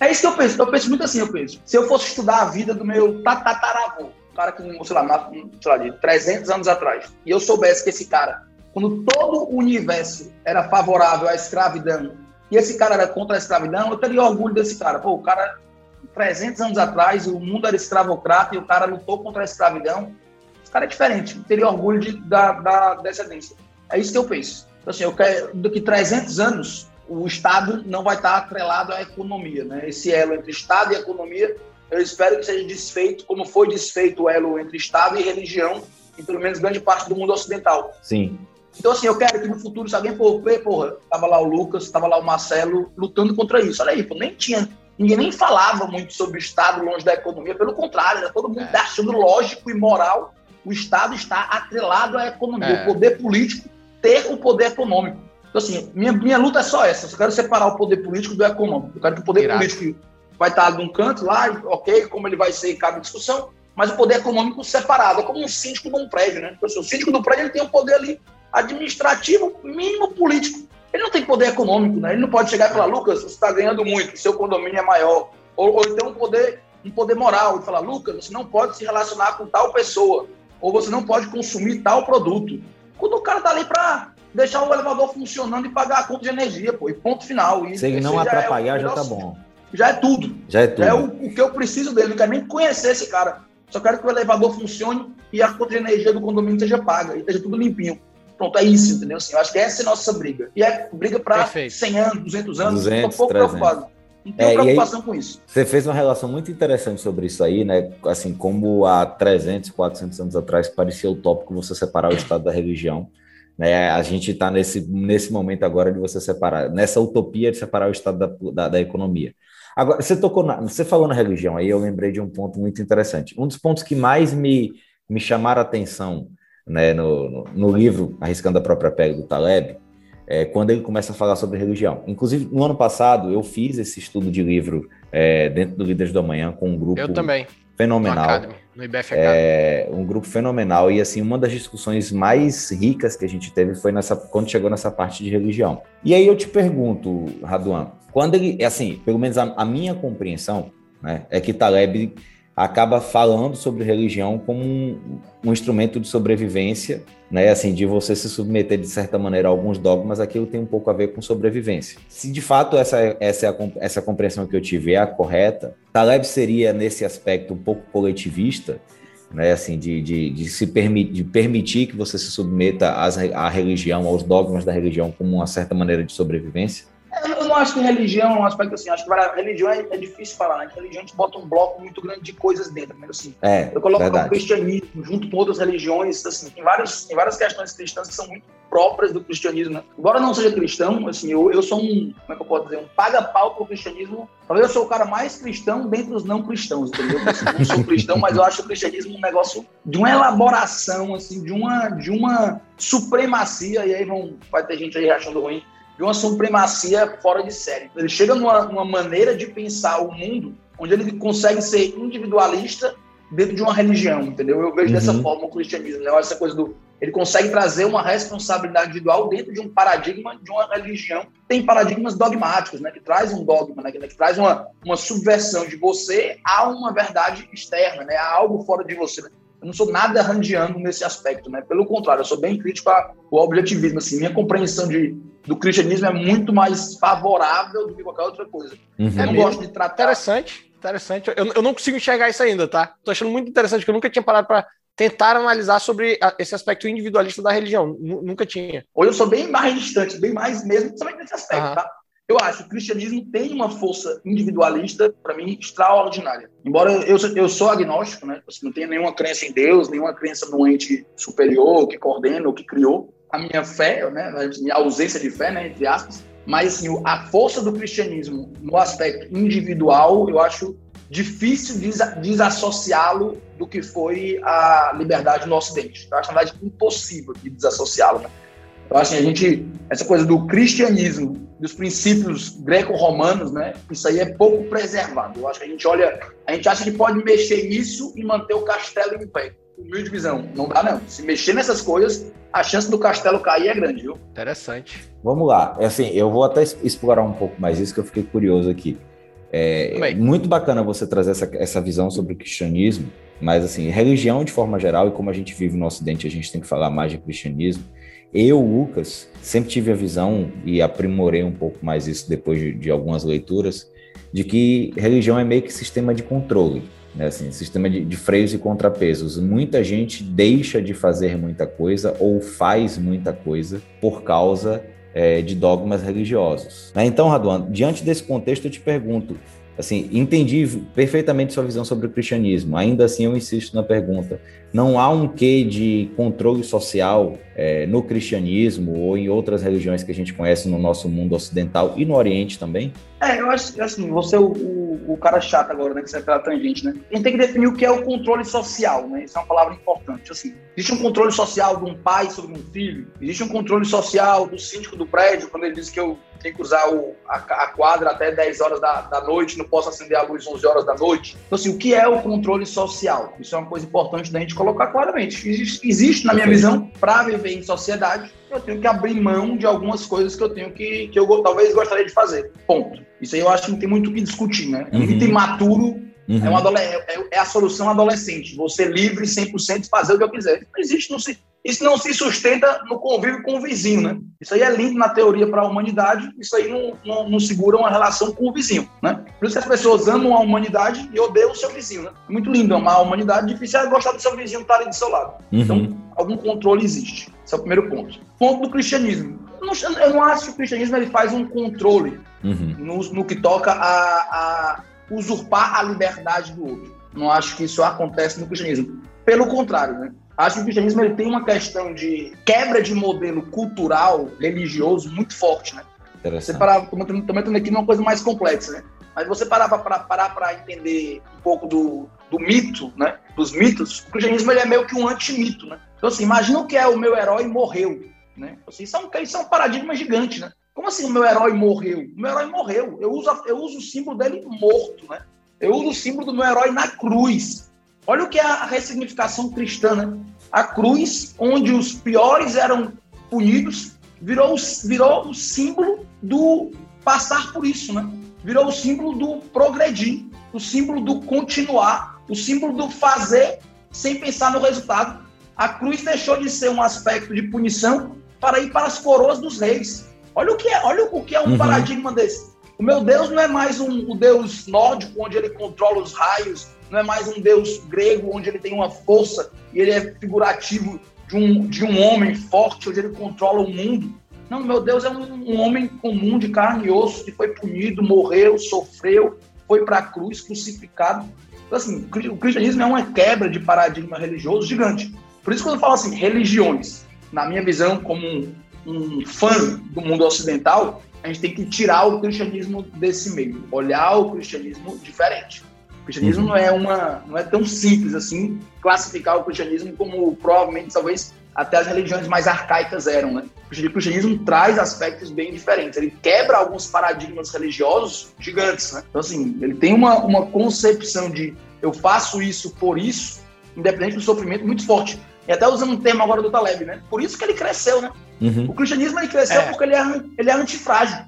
É isso que eu penso. Eu penso muito assim, eu penso. Se eu fosse estudar a vida do meu tataravô, cara com, sei lá, sei lá, de 300 anos atrás, e eu soubesse que esse cara, quando todo o universo era favorável à escravidão, e esse cara era contra a escravidão, eu teria orgulho desse cara. Pô, o cara, 300 anos atrás, o mundo era escravocrata e o cara lutou contra a escravidão. Esse cara é diferente. Teria orgulho de, da, da descendência. É isso que eu penso. Então, assim, eu quero, daqui 300 anos, o Estado não vai estar atrelado à economia. Né? Esse elo entre Estado e economia eu espero que seja desfeito, como foi desfeito o elo entre Estado e religião, em pelo menos grande parte do mundo ocidental. Sim. Então, assim, eu quero que no futuro, se alguém for ver, porra, tava lá o Lucas, tava lá o Marcelo lutando contra isso. Olha aí, pô, nem tinha, ninguém nem falava muito sobre o Estado longe da economia, pelo contrário, todo mundo é. achando lógico e moral o Estado está atrelado à economia, é. o poder político ter o poder econômico. Então, assim, minha, minha luta é só essa. Eu quero separar o poder político do econômico. Eu quero que o poder Irado. político vai estar num canto lá, ok, como ele vai ser, cabe discussão, mas o poder econômico separado. É como um síndico de um prédio, né? Então, assim, o síndico do prédio ele tem o um poder ali administrativo, mínimo político. Ele não tem poder econômico, né? Ele não pode chegar e falar, Lucas, você está ganhando muito, seu condomínio é maior. Ou, ou então um poder, um poder moral, e falar, Lucas, você não pode se relacionar com tal pessoa, ou você não pode consumir tal produto. Quando o cara tá ali para deixar o elevador funcionando e pagar a conta de energia, pô, e ponto final. E Se ele não atrapalhar, já, é já tá bom. Já é tudo. Já é tudo. Já é o, o, que eu preciso dele, não quero nem conhecer esse cara. Só quero que o elevador funcione e a conta de energia do condomínio seja paga e esteja tudo limpinho. Pronto, é isso, entendeu? Assim, eu acho que essa é a nossa briga. E é briga para 100 anos, 200 anos, 200, tô um pouco 300. preocupado. Não tenho é, preocupação aí, com isso. Você fez uma relação muito interessante sobre isso aí, né? Assim, como há 300, 400 anos atrás parecia utópico você separar o Estado da religião. Né? A gente está nesse, nesse momento agora de você separar, nessa utopia de separar o Estado da, da, da economia. Agora, você tocou na, você falou na religião aí, eu lembrei de um ponto muito interessante. Um dos pontos que mais me, me chamaram a atenção né, no, no, no livro Arriscando a Própria Pele do Taleb, é, quando ele começa a falar sobre religião. Inclusive, no ano passado, eu fiz esse estudo de livro é, dentro do Líderes do Amanhã com um grupo eu também. fenomenal. No, Academy, no IBF É, um grupo fenomenal. E, assim, uma das discussões mais ricas que a gente teve foi nessa, quando chegou nessa parte de religião. E aí eu te pergunto, Raduan, quando ele, assim, pelo menos a, a minha compreensão, né, é que Taleb acaba falando sobre religião como um, um, instrumento de sobrevivência, né? Assim, de você se submeter de certa maneira a alguns dogmas, aquilo tem um pouco a ver com sobrevivência. Se de fato essa, essa, essa compreensão que eu tive é a correta, Taleb seria nesse aspecto um pouco coletivista, né? Assim, de, de, de se permitir, de permitir que você se submeta às, à religião, aos dogmas da religião como uma certa maneira de sobrevivência. Eu não acho que religião é um aspecto assim. Acho que religião é, é, difícil falar, né? Que religião a gente bota um bloco muito grande de coisas dentro, né? Assim, é, eu coloco o cristianismo junto com outras religiões, assim, tem várias, tem várias questões cristãs que são muito próprias do cristianismo, né? Embora não seja cristão, assim, eu, eu sou um, como é que eu posso dizer, um paga-pau pro cristianismo. Talvez eu sou o cara mais cristão dentre os não cristãos, entendeu? Eu não sou cristão, mas eu acho o cristianismo um negócio de uma elaboração, assim, de uma, de uma supremacia, e aí vão, vai ter gente aí achando ruim, de uma supremacia fora de série. Ele chega numa, numa maneira de pensar o mundo onde ele consegue ser individualista dentro de uma religião, entendeu? Eu vejo uhum. dessa forma o cristianismo, né? Essa coisa do ele consegue trazer uma responsabilidade individual dentro de um paradigma de uma religião. Tem paradigmas dogmáticos, né? Que traz um dogma, né? Que, traz uma, uma subversão de você a uma verdade externa, né? A algo fora de você. Né? Eu não sou nada randiano nesse aspecto, né? Pelo contrário, eu sou bem crítico ao objetivismo. Assim, minha compreensão de, do cristianismo é muito mais favorável do que qualquer outra coisa. Uhum. Eu não é gosto de tratar. Interessante, interessante. Eu, eu não consigo enxergar isso ainda, tá? Tô achando muito interessante, que eu nunca tinha parado para tentar analisar sobre esse aspecto individualista da religião. nunca tinha. Hoje eu sou bem mais distante, bem mais mesmo, principalmente nesse aspecto, uhum. tá? Eu acho que o cristianismo tem uma força individualista, para mim, extraordinária. Embora eu, eu sou agnóstico, né? Assim, não tenho nenhuma crença em Deus, nenhuma crença no ente superior que coordena ou que criou. A minha fé, né? a minha ausência de fé, né? entre aspas. Mas assim, a força do cristianismo no aspecto individual, eu acho difícil desassociá-lo do que foi a liberdade no Ocidente. Eu acho, na verdade, impossível de desassociá-lo. Né? Então, assim, a gente, essa coisa do cristianismo, dos princípios greco-romanos, né? Isso aí é pouco preservado. Eu acho que a gente olha, a gente acha que pode mexer nisso e manter o castelo em pé. Humilde visão. Não dá, não. Se mexer nessas coisas, a chance do castelo cair é grande, viu? Interessante. Vamos lá. É assim, eu vou até explorar um pouco mais isso, que eu fiquei curioso aqui. É muito bacana você trazer essa, essa visão sobre o cristianismo, mas assim, religião de forma geral, e como a gente vive no Ocidente, a gente tem que falar mais de cristianismo eu, Lucas, sempre tive a visão e aprimorei um pouco mais isso depois de, de algumas leituras, de que religião é meio que sistema de controle, né? assim, sistema de, de freios e contrapesos. Muita gente deixa de fazer muita coisa ou faz muita coisa por causa é, de dogmas religiosos. Né? Então, Raduan, diante desse contexto, eu te pergunto, Assim, entendi perfeitamente sua visão sobre o cristianismo. Ainda assim, eu insisto na pergunta: não há um quê de controle social é, no cristianismo ou em outras religiões que a gente conhece no nosso mundo ocidental e no Oriente também? É, eu acho assim, você é o, o, cara chato agora, né, que você é pela tangente, né? A gente tem que definir o que é o controle social, né? Isso é uma palavra importante. Assim, existe um controle social de um pai sobre um filho, existe um controle social do síndico do prédio, quando ele diz que eu tenho que usar o, a, a, quadra até 10 horas da, da noite, não posso acender a luz 11 horas da noite. Então, assim, o que é o controle social? Isso é uma coisa importante da gente colocar claramente. Existe, existe na minha visão, para viver em sociedade, eu tenho que abrir mão de algumas coisas que eu tenho que, que eu talvez gostaria de fazer. Ponto. Isso aí eu acho que não tem muito o que discutir, né? Uhum. Muito imaturo Uhum. É, uma é, é, a solução adolescente. Você livre 100% fazer o que eu quiser. Não existe, não se, isso não se sustenta no convívio com o vizinho, né? Isso aí é lindo na teoria para a humanidade, isso aí não, não, não, segura uma relação com o vizinho, né? Por isso que as pessoas amam a humanidade e odeiam o seu vizinho, né? É muito lindo amar a humanidade, difícil é gostar do seu vizinho estar ali do seu lado. Uhum. Então, algum controle existe. Esse é o primeiro ponto. Ponto do cristianismo. Eu não, eu não acho que o cristianismo ele faz um controle uhum. no, no, que toca a, a usurpar a liberdade do outro. Não acho que isso acontece no cristianismo. Pelo contrário, né? Acho que o cristianismo ele tem uma questão de quebra de modelo cultural, religioso muito forte, né? Você parar, também entrando aqui numa coisa mais complexa, né? Mas você parar para parar para entender um pouco do, do mito, né? Dos mitos, o cristianismo ele é meio que um antimito, né? Então assim, imagina o que é o meu herói morreu, né? Assim, isso, é um, isso é um paradigma gigante, né? Como assim o meu herói morreu? O meu herói morreu. Eu uso, eu uso o símbolo dele morto, né? Eu uso o símbolo do meu herói na cruz. Olha o que é a ressignificação cristã, né? A cruz, onde os piores eram punidos, virou, virou o símbolo do passar por isso, né? Virou o símbolo do progredir, o símbolo do continuar, o símbolo do fazer sem pensar no resultado. A cruz deixou de ser um aspecto de punição para ir para as coroas dos reis. Olha o que é, olha o que é um uhum. paradigma desse. O meu Deus não é mais um, um Deus nórdico, onde ele controla os raios, não é mais um Deus grego, onde ele tem uma força e ele é figurativo de um, de um homem forte, onde ele controla o mundo. Não, meu Deus é um, um homem comum de carne e osso que foi punido, morreu, sofreu, foi para a cruz, crucificado. Então, assim, o cristianismo é uma quebra de paradigma religioso gigante. Por isso, quando eu falo assim, religiões, na minha visão, como um, um fã do mundo ocidental, a gente tem que tirar o cristianismo desse meio, olhar o cristianismo diferente. O cristianismo uhum. não é uma, não é tão simples assim classificar o cristianismo como provavelmente talvez até as religiões mais arcaicas eram, né? O cristianismo traz aspectos bem diferentes. Ele quebra alguns paradigmas religiosos gigantes, né? Então assim, ele tem uma, uma concepção de eu faço isso por isso, independente do sofrimento, muito forte. E até usando um termo agora do Taleb, né? Por isso que ele cresceu, né? Uhum. O cristianismo ele cresceu é. porque ele é, ele é antifrágil.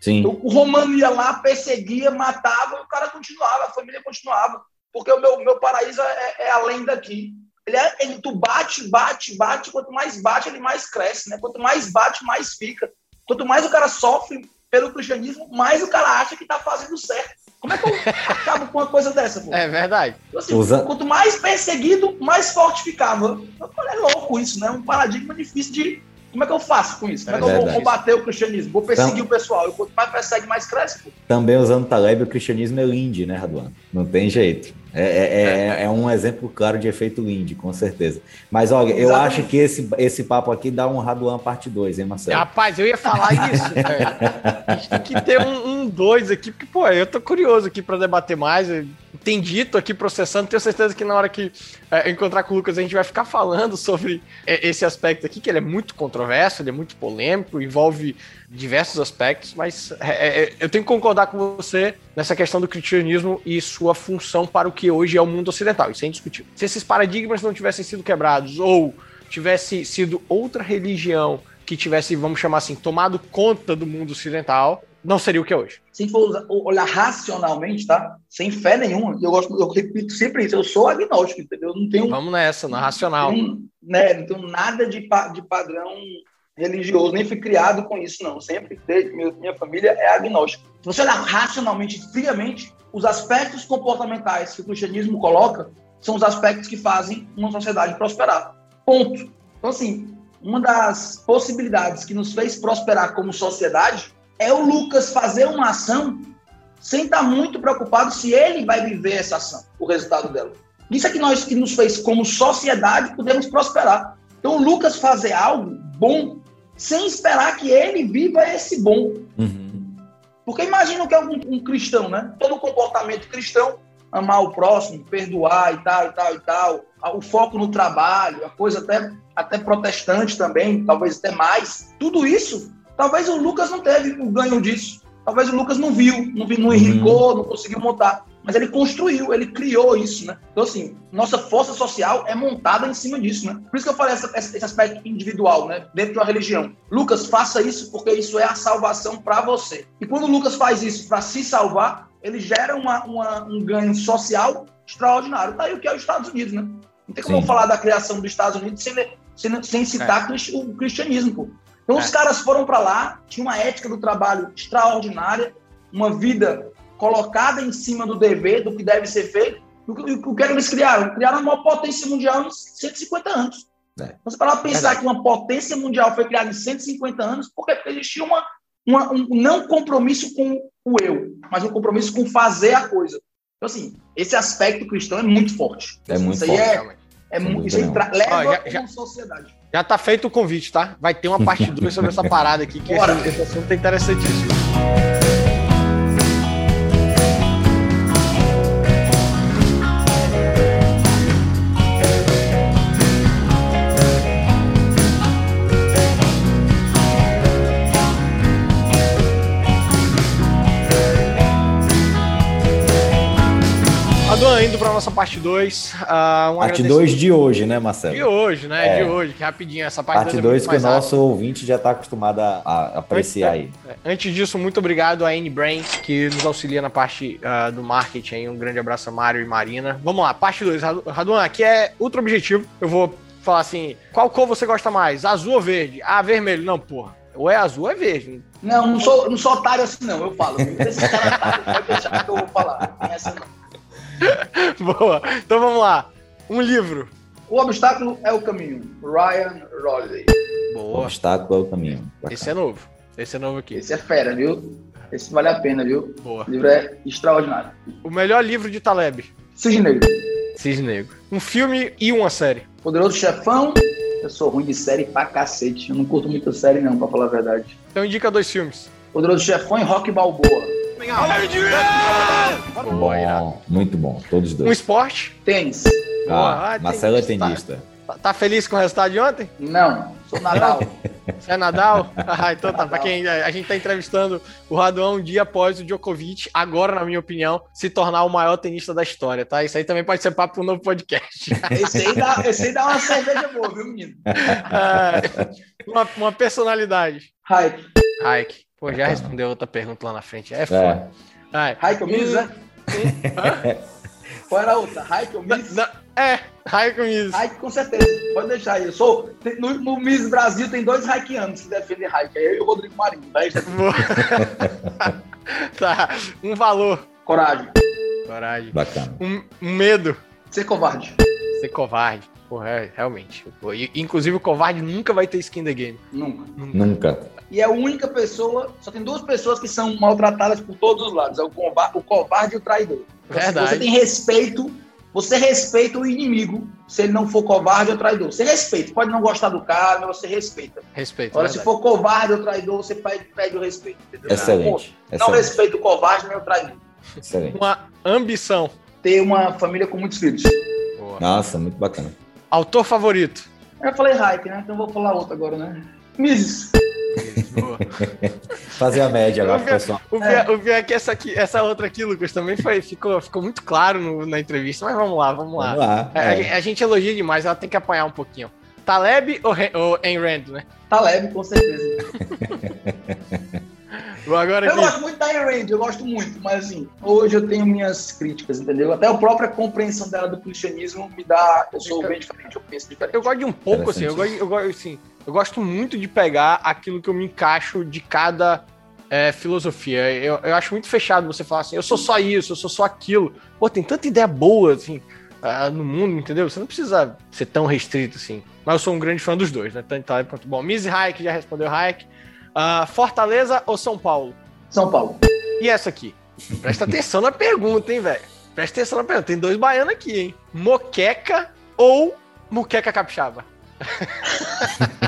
Sim. Então, o romano ia lá, perseguia, matava, e o cara continuava, a família continuava. Porque o meu, meu paraíso é, é além daqui. Ele é, ele, tu bate, bate, bate, quanto mais bate, ele mais cresce, né? Quanto mais bate, mais fica. Quanto mais o cara sofre pelo cristianismo, mais o cara acha que tá fazendo certo. Como é que eu acabo com uma coisa dessa, pô? É verdade. Então, assim, Usa... Quanto mais perseguido, mais forte ficava. É louco isso, né? Um paradigma difícil de. Como é que eu faço com isso? Como é, é que eu vou combater o cristianismo? Vou perseguir então, o pessoal. Eu, quanto mais persegue, mais cresce. Pô. Também usando Taleb, o cristianismo é linde, né, Raduan? Não tem jeito. É, é, é, é, um exemplo claro de efeito Lindy, com certeza. Mas olha, eu acho que esse, esse papo aqui dá um Raduan parte 2, hein, Marcelo? Rapaz, eu ia falar isso, [laughs] velho. A gente tem que ter um 2 um, aqui, porque, pô, eu tô curioso aqui para debater mais. Tem dito aqui, processando, tenho certeza que na hora que é, encontrar com o Lucas, a gente vai ficar falando sobre é, esse aspecto aqui, que ele é muito controverso, ele é muito polêmico, envolve diversos aspectos, mas é, é, eu tenho que concordar com você nessa questão do cristianismo e sua função para o que hoje é o mundo ocidental. Isso é indiscutível. Se esses paradigmas não tivessem sido quebrados ou tivesse sido outra religião que tivesse, vamos chamar assim, tomado conta do mundo ocidental, não seria o que é hoje. Se for olhar racionalmente, tá? Sem fé nenhuma, eu gosto, eu repito sempre isso, eu sou agnóstico, entendeu? Eu não tenho. Vamos nessa, na racional. Não, né, não tenho nada de, de padrão religioso, nem fui criado com isso, não. Sempre, desde minha família é agnóstica. Se você olhar racionalmente, friamente, os aspectos comportamentais que o cristianismo coloca são os aspectos que fazem uma sociedade prosperar. Ponto. Então, assim, uma das possibilidades que nos fez prosperar como sociedade é o Lucas fazer uma ação sem estar muito preocupado se ele vai viver essa ação, o resultado dela. Isso é que nós que nos fez, como sociedade, podemos prosperar. Então, o Lucas fazer algo bom sem esperar que ele viva esse bom. Uhum. Porque imagina que é um, um cristão, né? Todo comportamento cristão, amar o próximo, perdoar e tal, e tal, e tal, o foco no trabalho, a coisa até, até protestante também, talvez até mais. Tudo isso, talvez o Lucas não teve o ganho disso. Talvez o Lucas não viu, não, não uhum. enricou, uhum. não conseguiu montar mas ele construiu, ele criou isso, né? Então, assim, nossa força social é montada em cima disso, né? Por isso que eu falei essa, esse aspecto individual, né? Dentro de uma religião. Lucas, faça isso porque isso é a salvação para você. E quando o Lucas faz isso para se salvar, ele gera uma, uma, um ganho social extraordinário. Tá aí o que é os Estados Unidos, né? Não tem como Sim. falar da criação dos Estados Unidos sem, sem, sem citar é. o cristianismo, pô. Então, é. os caras foram para lá, tinha uma ética do trabalho extraordinária, uma vida colocada em cima do dever, do que deve ser feito, o que, o que eles criaram? Criaram uma potência mundial em 150 anos. É. Você para pensar é que uma potência mundial foi criada em 150 anos, porque existia uma, uma, um não compromisso com o eu, mas um compromisso com fazer a coisa. Então, assim, esse aspecto cristão é muito forte. É muito isso forte. É, é muito, isso aí leva Ó, já, já, sociedade. Já tá feito o convite, tá? Vai ter uma parte 2 sobre essa parada aqui, que [laughs] esse, esse assunto é interessantíssimo. Indo para nossa parte 2. Uh, um parte 2 de hoje, né, Marcelo? De hoje, né? É. De hoje, que rapidinho. Essa parte 2 Parte 2 é que o nosso rápido. ouvinte já está acostumado a, a apreciar antes, aí. É, antes disso, muito obrigado a N-Brain, que nos auxilia na parte uh, do marketing. Aí. Um grande abraço a Mário e Marina. Vamos lá, parte 2. Raduan, aqui é ultra objetivo. Eu vou falar assim: qual cor você gosta mais? Azul ou verde? Ah, vermelho. Não, porra. Ou é azul ou é verde. Não, não sou, não sou otário assim, não. Eu falo. Esse cara otário, pode deixar que eu vou falar. Não é assim, não. [laughs] Boa. Então vamos lá. Um livro. O obstáculo é o caminho. Ryan Holiday. Boa. O obstáculo é o caminho. Bacana. Esse é novo. Esse é novo aqui. Esse é fera, viu? Esse vale a pena, viu? Boa. O livro é extraordinário. O melhor livro de Taleb. Cisne Negro. Cisne Negro. Um filme e uma série. Poderoso Chefão. Eu sou ruim de série pra cacete. Eu não curto muita série, não, pra falar a verdade. Então indica dois filmes. Poderoso Chefão e Rock Balboa. Bom, muito bom, todos dois. Um esporte? Tênis. Ah, ah Marcelo é tenista. Tá, tá, feliz com o resultado de ontem? Não, sou Nadal. [laughs] Você é Nadal? [laughs] Ah, então tá. Pra quem a gente tá entrevistando o Raduan um dia após o Djokovic, agora, na minha opinião, se tornar o maior tenista da história, tá? Isso aí também pode ser papo para um novo podcast. [laughs] Esse aí dá, esse aí dá uma cerveja boa, viu, menino? Ah, uma, uma personalidade. Hype. Hype. Pô, já respondeu outra pergunta lá na frente. É foda. É. Raikkonen, Mises, né? Qual era a outra? Raikkonen, Mises? É, Raikkonen, Mises. Raikkonen, com certeza. Pode deixar aí. Eu sou... No, no Miss Brasil tem dois Raikianos que defendem Raikkonen. Eu e o Rodrigo Marinho. Tá? [laughs] tá. Um valor. Coragem. Coragem. Bacana. Um, um medo. Ser covarde. Ser covarde. Porra, é, realmente. Pô, inclusive o covarde nunca vai ter skin the game. Nunca. Nunca. nunca e é a única pessoa, só tem duas pessoas que são maltratadas por todos os lados, é o covarde, o covarde e o traidor. Então, Verdade. Você tem respeito, você respeita o inimigo, se ele não for covarde ou traidor. Você respeita, pode não gostar do cara, mas você respeita. Respeito. Agora, verdade. se for covarde ou traidor, você pede, pede o respeito. Entendeu? Excelente. Não, não respeita o covarde nem o traidor. Excelente. Uma ambição. Ter uma família com muitos filhos. Boa. Nossa, muito bacana. Autor favorito? Eu falei Hayek, né? Então vou falar outro agora, né? Mises. [laughs] Fazer a média agora, pessoal. O pior, é. o pior é que essa, aqui, essa outra aqui, Lucas, também foi, ficou, ficou muito claro no, na entrevista, mas vamos lá, vamos lá. Vamos lá é. a, a, gente elogia demais, ela tem que apanhar um pouquinho. Taleb ou, ou Ayn Rand, né? Taleb, com certeza. [laughs] Agora eu gosto muito da Ayn eu gosto muito, mas assim, hoje eu tenho minhas críticas, entendeu? Até a própria compreensão dela do cristianismo me dá. Eu sou bem diferente, eu penso diferente. Eu gosto de um pouco, assim, eu gosto, eu gosto assim, eu gosto muito de pegar aquilo que eu me encaixo de cada é, filosofia. Eu, eu acho muito fechado você falar assim, eu sou só isso, eu sou só aquilo. Pô, tem tanta ideia boa, assim, uh, no mundo, entendeu? Você não precisa ser tão restrito assim. Mas eu sou um grande fã dos dois, né? Tanto Taleb quanto bom. Miss Hayek já respondeu Hayek. Uh, Fortaleza ou São Paulo? São Paulo. E essa aqui? Presta atenção na pergunta, hein, velho? Presta atenção na pergunta. Tem dois baianos aqui, hein? Moqueca ou muqueca capixaba? [laughs]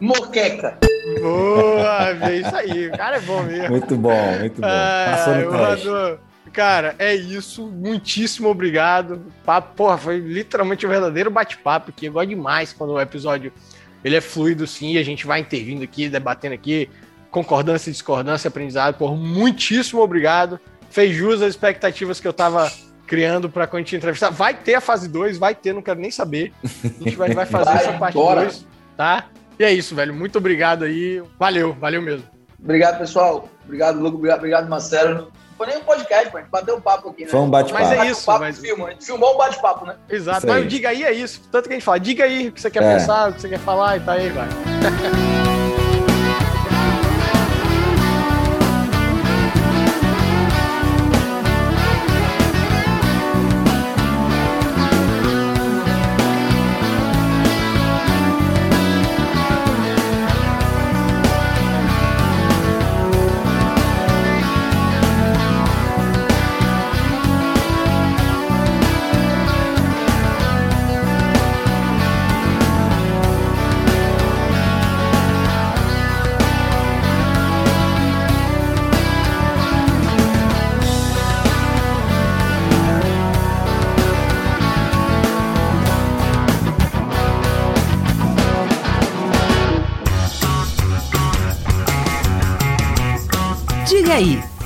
Moqueca. Boa, é isso aí. O cara é bom mesmo. Muito bom, muito bom. Passou no teste. Cara, é isso. Muitíssimo obrigado. Papo, porra, foi literalmente um verdadeiro bate-papo aqui. Eu gosto demais quando o episódio ele é fluido, sim, e a gente vai intervindo aqui, debatendo aqui, concordância, discordância, aprendizado. Por muitíssimo obrigado. Fez jus às expectativas que eu tava criando para quando a gente entrevistar. Vai ter a fase 2, vai ter, não quero nem saber. A gente vai, vai fazer vai, essa parte 2, tá? E é isso, velho. Muito obrigado aí. Valeu, valeu mesmo. Obrigado, pessoal. Obrigado, Lugo. Obrigado, obrigado Marcelo foi nem um podcast, gente bateu um papo aqui, né? Foi um bate-papo. Mas é isso. Um mas... filma. A gente filmou um bate-papo, né? Exato. Mas diga aí é isso. Tanto que a gente fala, diga aí o que você quer é. pensar, o que você quer falar e tá aí, vai. [laughs]